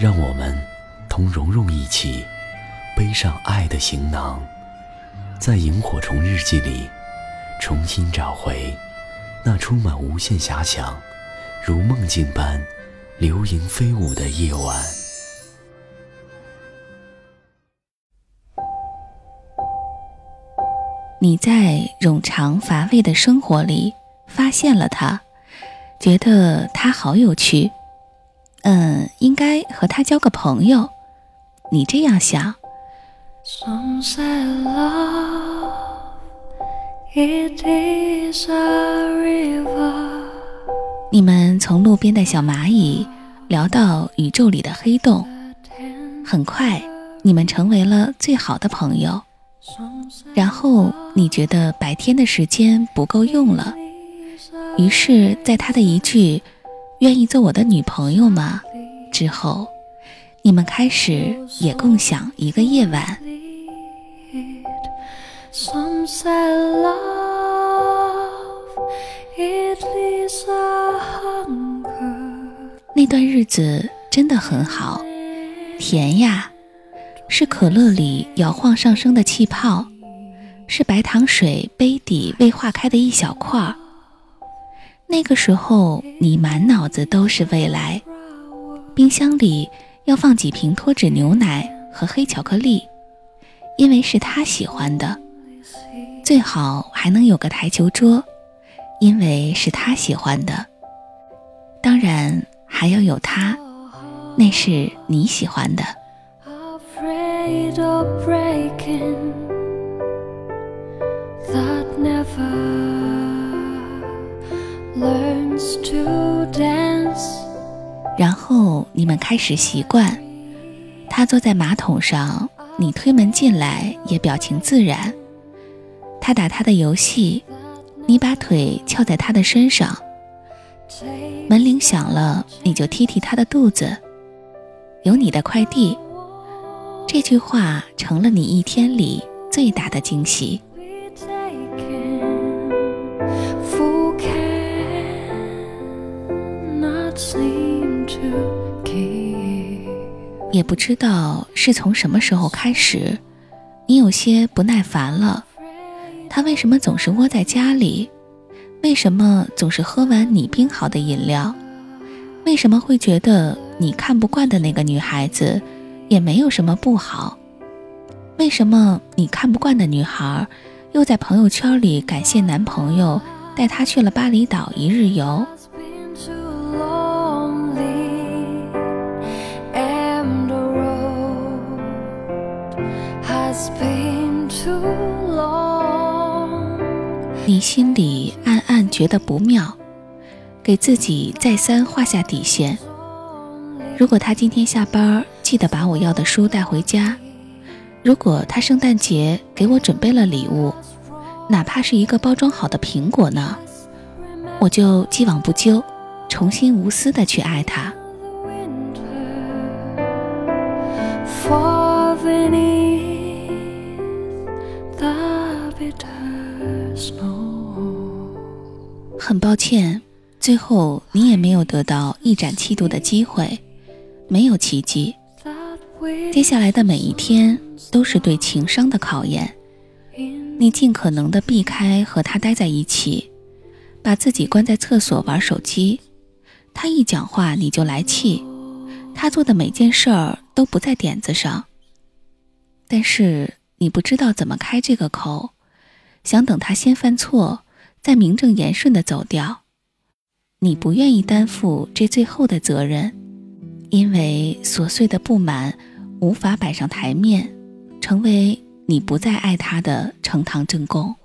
让我们同蓉蓉一起背上爱的行囊，在萤火虫日记里重新找回那充满无限遐想、如梦境般流萤飞舞的夜晚。你在冗长乏味的生活里发现了他，觉得他好有趣。嗯，应该和他交个朋友，你这样想。你们从路边的小蚂蚁聊到宇宙里的黑洞，很快你们成为了最好的朋友。然后你觉得白天的时间不够用了，于是，在他的一句。愿意做我的女朋友吗？之后，你们开始也共享一个夜晚。那段日子真的很好，甜呀，是可乐里摇晃上升的气泡，是白糖水杯底未化开的一小块儿。那个时候，你满脑子都是未来。冰箱里要放几瓶脱脂牛奶和黑巧克力，因为是他喜欢的。最好还能有个台球桌，因为是他喜欢的。当然还要有他，那是你喜欢的。Learns to dance 然后你们开始习惯，他坐在马桶上，你推门进来也表情自然。他打他的游戏，你把腿翘在他的身上。门铃响了，你就踢踢他的肚子。有你的快递，这句话成了你一天里最大的惊喜。也不知道是从什么时候开始，你有些不耐烦了。他为什么总是窝在家里？为什么总是喝完你冰好的饮料？为什么会觉得你看不惯的那个女孩子也没有什么不好？为什么你看不惯的女孩又在朋友圈里感谢男朋友带她去了巴厘岛一日游？你心里暗暗觉得不妙，给自己再三画下底线。如果他今天下班记得把我要的书带回家，如果他圣诞节给我准备了礼物，哪怕是一个包装好的苹果呢，我就既往不咎，重新无私的去爱他。很抱歉，最后你也没有得到一展气度的机会，没有奇迹。接下来的每一天都是对情商的考验。你尽可能的避开和他待在一起，把自己关在厕所玩手机。他一讲话你就来气，他做的每件事儿都不在点子上。但是你不知道怎么开这个口，想等他先犯错。再名正言顺的走掉，你不愿意担负这最后的责任，因为琐碎的不满无法摆上台面，成为你不再爱他的呈堂证供。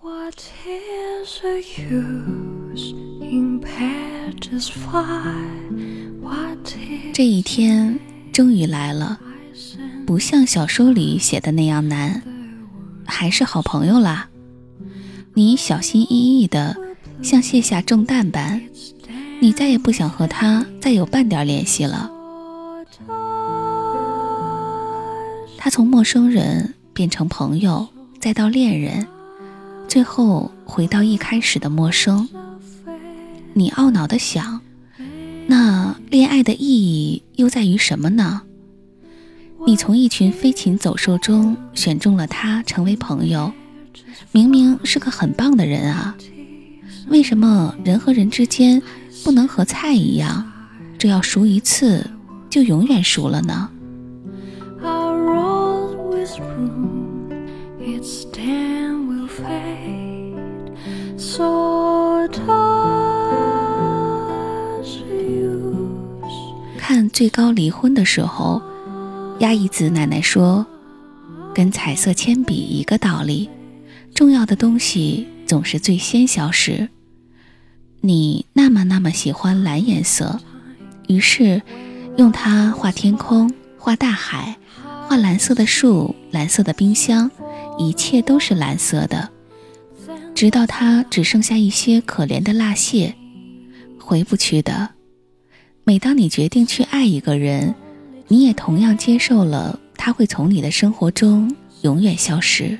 这一天，终于来了，不像小说里写的那样难，还是好朋友啦。你小心翼翼的，像卸下重担般，你再也不想和他再有半点联系了。他从陌生人变成朋友，再到恋人，最后回到一开始的陌生。你懊恼的想，那恋爱的意义又在于什么呢？你从一群飞禽走兽中选中了他成为朋友，明明是个很棒的人啊，为什么人和人之间不能和菜一样，只要熟一次就永远熟了呢？看最高离婚的时候，压抑子奶奶说：“跟彩色铅笔一个道理，重要的东西总是最先消失。你那么那么喜欢蓝颜色，于是用它画天空，画大海。”画蓝色的树，蓝色的冰箱，一切都是蓝色的，直到它只剩下一些可怜的蜡屑，回不去的。每当你决定去爱一个人，你也同样接受了他会从你的生活中永远消失。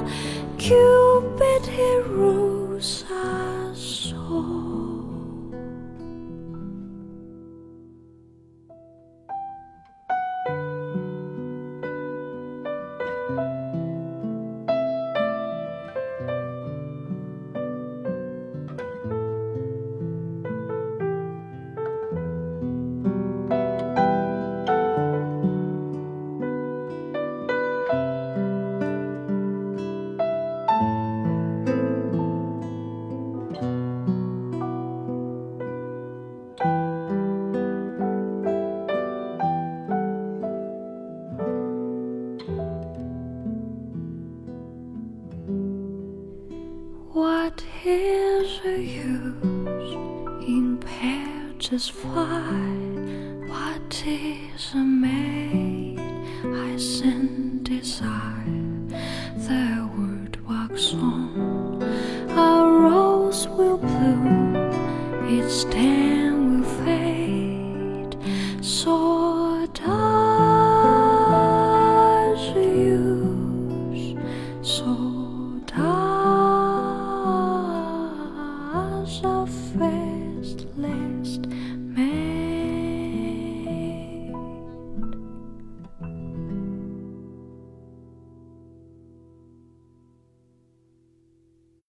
Cupid heroes are. Just fine. What is a maid? I send desire. The word walks on. A rose will bloom. It's